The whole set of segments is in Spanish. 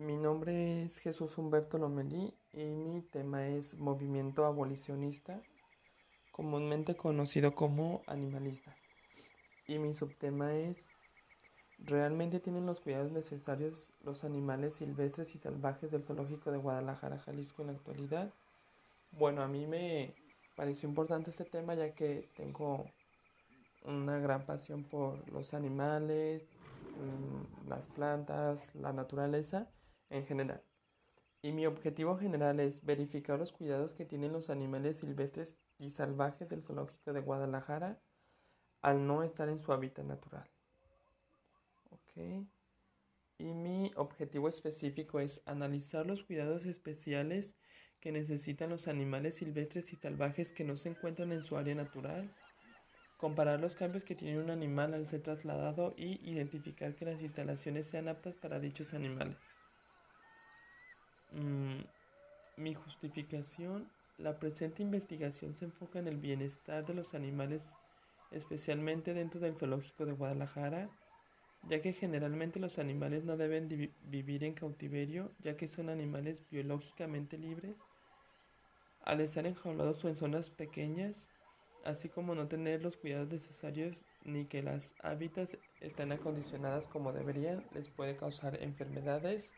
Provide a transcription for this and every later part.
mi nombre es Jesús Humberto Lomelí y mi tema es movimiento abolicionista, comúnmente conocido como animalista. Y mi subtema es ¿Realmente tienen los cuidados necesarios los animales silvestres y salvajes del zoológico de Guadalajara, Jalisco en la actualidad? Bueno, a mí me pareció importante este tema ya que tengo una gran pasión por los animales, mm, las plantas, la naturaleza en general. Y mi objetivo general es verificar los cuidados que tienen los animales silvestres y salvajes del zoológico de Guadalajara al no estar en su hábitat natural. Y mi objetivo específico es analizar los cuidados especiales que necesitan los animales silvestres y salvajes que no se encuentran en su área natural, comparar los cambios que tiene un animal al ser trasladado y identificar que las instalaciones sean aptas para dichos animales. Mm, mi justificación, la presente investigación se enfoca en el bienestar de los animales, especialmente dentro del zoológico de Guadalajara, ya que generalmente los animales no deben vivir en cautiverio, ya que son animales biológicamente libres. Al estar enjaulados o en zonas pequeñas, así como no tener los cuidados necesarios ni que las hábitats estén acondicionadas como deberían, les puede causar enfermedades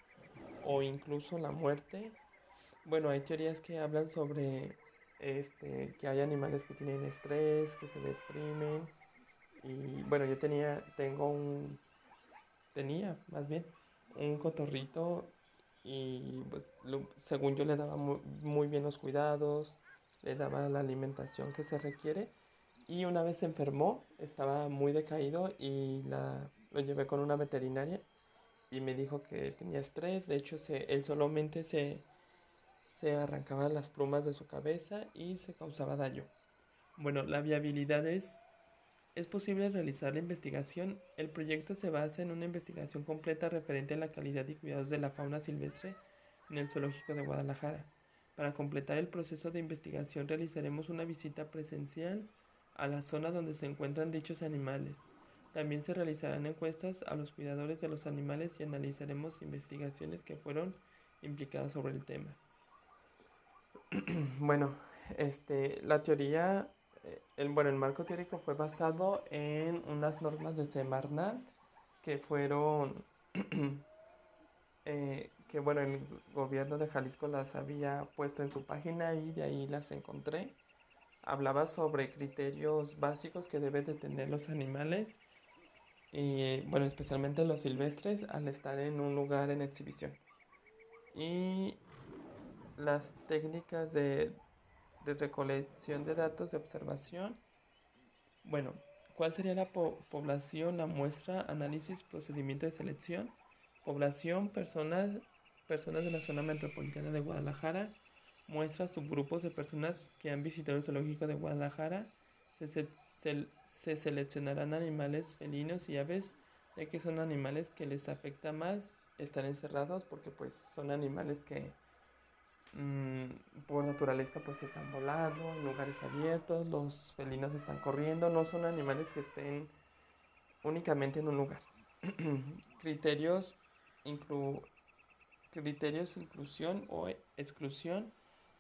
o incluso la muerte. Bueno, hay teorías que hablan sobre este, que hay animales que tienen estrés, que se deprimen. Y bueno, yo tenía, tengo un, tenía más bien, un cotorrito y pues según yo le daba muy, muy, bien los cuidados, le daba la alimentación que se requiere. Y una vez se enfermó, estaba muy decaído y la, lo llevé con una veterinaria y me dijo que tenía estrés. De hecho, él solamente se, se arrancaba las plumas de su cabeza y se causaba daño. Bueno, la viabilidad es, es posible realizar la investigación. El proyecto se basa en una investigación completa referente a la calidad y cuidados de la fauna silvestre en el zoológico de Guadalajara. Para completar el proceso de investigación realizaremos una visita presencial a la zona donde se encuentran dichos animales también se realizarán encuestas a los cuidadores de los animales y analizaremos investigaciones que fueron implicadas sobre el tema. bueno, este, la teoría, eh, el, bueno, el marco teórico fue basado en unas normas de Semarnat que fueron, eh, que bueno, el gobierno de Jalisco las había puesto en su página y de ahí las encontré. Hablaba sobre criterios básicos que deben de tener los animales y bueno, especialmente los silvestres al estar en un lugar en exhibición. Y las técnicas de, recolección de datos de observación. Bueno, ¿cuál sería la población, la muestra, análisis, procedimiento de selección? Población, personas, personas de la zona metropolitana de Guadalajara, muestra subgrupos de personas que han visitado el zoológico de Guadalajara, se seleccionarán animales felinos y aves, ya que son animales que les afecta más estar encerrados porque pues son animales que mm, por naturaleza pues están volando en lugares abiertos, los felinos están corriendo, no son animales que estén únicamente en un lugar. criterios, inclu criterios inclusión o exclusión,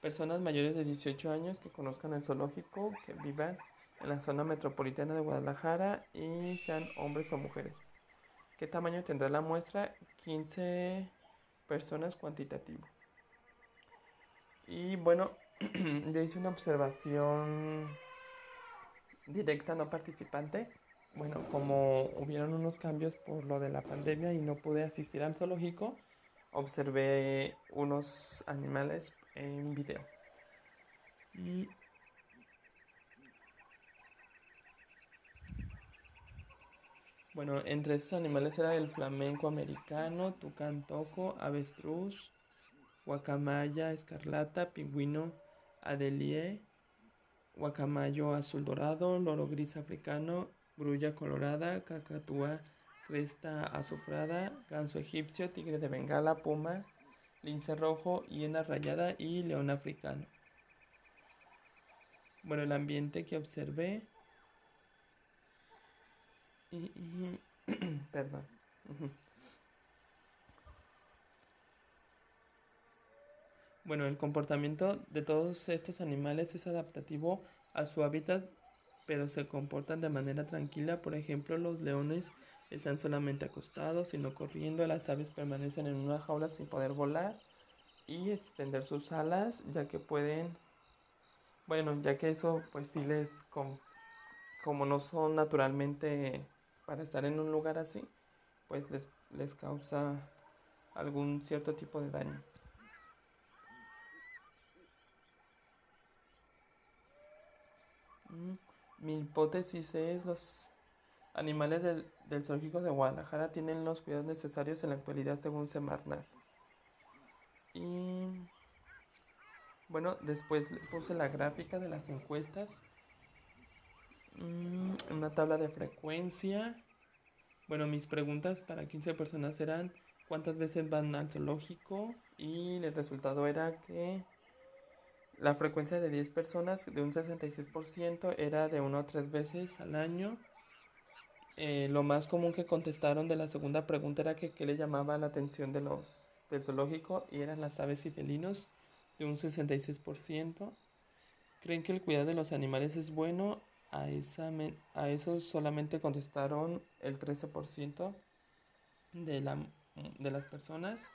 personas mayores de 18 años que conozcan el zoológico, que vivan en la zona metropolitana de Guadalajara y sean hombres o mujeres. ¿Qué tamaño tendrá la muestra? 15 personas cuantitativo. Y bueno, yo hice una observación directa, no participante. Bueno, como hubieron unos cambios por lo de la pandemia y no pude asistir al zoológico, observé unos animales en video. Y Bueno, entre esos animales era el flamenco americano, tucán toco, avestruz, guacamaya escarlata, pingüino adelie, guacamayo azul dorado, loro gris africano, grulla colorada, cacatúa cresta azufrada, ganso egipcio, tigre de bengala, puma, lince rojo, hiena rayada y león africano. Bueno, el ambiente que observé y, perdón. Bueno, el comportamiento de todos estos animales es adaptativo a su hábitat, pero se comportan de manera tranquila. Por ejemplo, los leones están solamente acostados y no corriendo. Las aves permanecen en una jaula sin poder volar y extender sus alas, ya que pueden, bueno, ya que eso pues sí les, como no son naturalmente para estar en un lugar así, pues les, les causa algún cierto tipo de daño. Mm, mi hipótesis es los animales del, del, zoológico de Guadalajara tienen los cuidados necesarios en la actualidad según Semarnat. Y bueno, después puse la gráfica de las encuestas. Mm, una tabla de frecuencia. Bueno, mis preguntas para 15 personas eran cuántas veces van al zoológico y el resultado era que la frecuencia de 10 personas de un 66% era de 1 a 3 veces al año. Eh, lo más común que contestaron de la segunda pregunta era que qué le llamaba la atención de los, del zoológico y eran las aves y felinos de un 66%. ¿Creen que el cuidado de los animales es bueno? A, esa, a eso solamente contestaron el 13% de, la, de las personas.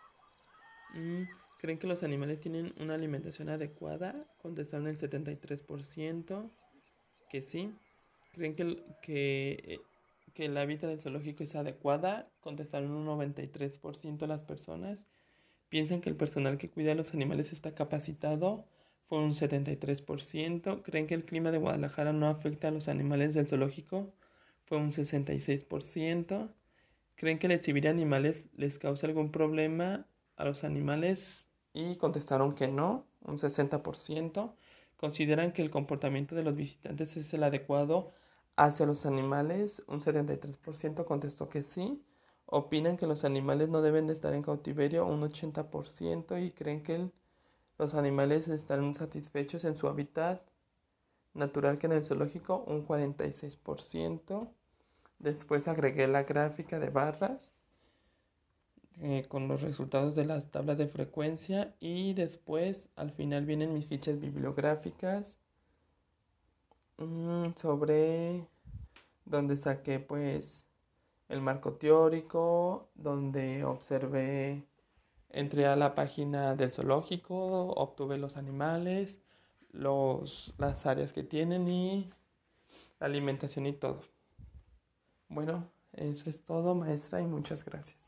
Mm, ¿Creen que los animales tienen una alimentación adecuada? Contestaron el 73% que sí. ¿Creen que, que, eh, que el hábitat del zoológico es adecuada? Contestaron un 93% de las personas. ¿Piensan que el personal que cuida a los animales está capacitado? Fue un 73%. ¿Creen que el clima de Guadalajara no afecta a los animales del zoológico? Fue un 66%. ¿Creen que el exhibir animales les causa algún problema a los animales? y contestaron que no, un 60%. Consideran que el comportamiento de los visitantes es el adecuado hacia los animales, un 73% contestó que sí. Opinan que los animales no deben de estar en cautiverio, un 80%, y creen que los animales están satisfechos en su hábitat natural que en el zoológico, un 46%. Después agregué la gráfica de barras eh, con los resultados de las tablas de frecuencia y después al final vienen mis fichas bibliográficas mm, sobre donde saqué pues el marco teórico, donde observé, entré a la página del zoológico, obtuve los animales, los, las áreas que tienen y la alimentación y todo. Bueno, eso es todo maestra y muchas gracias.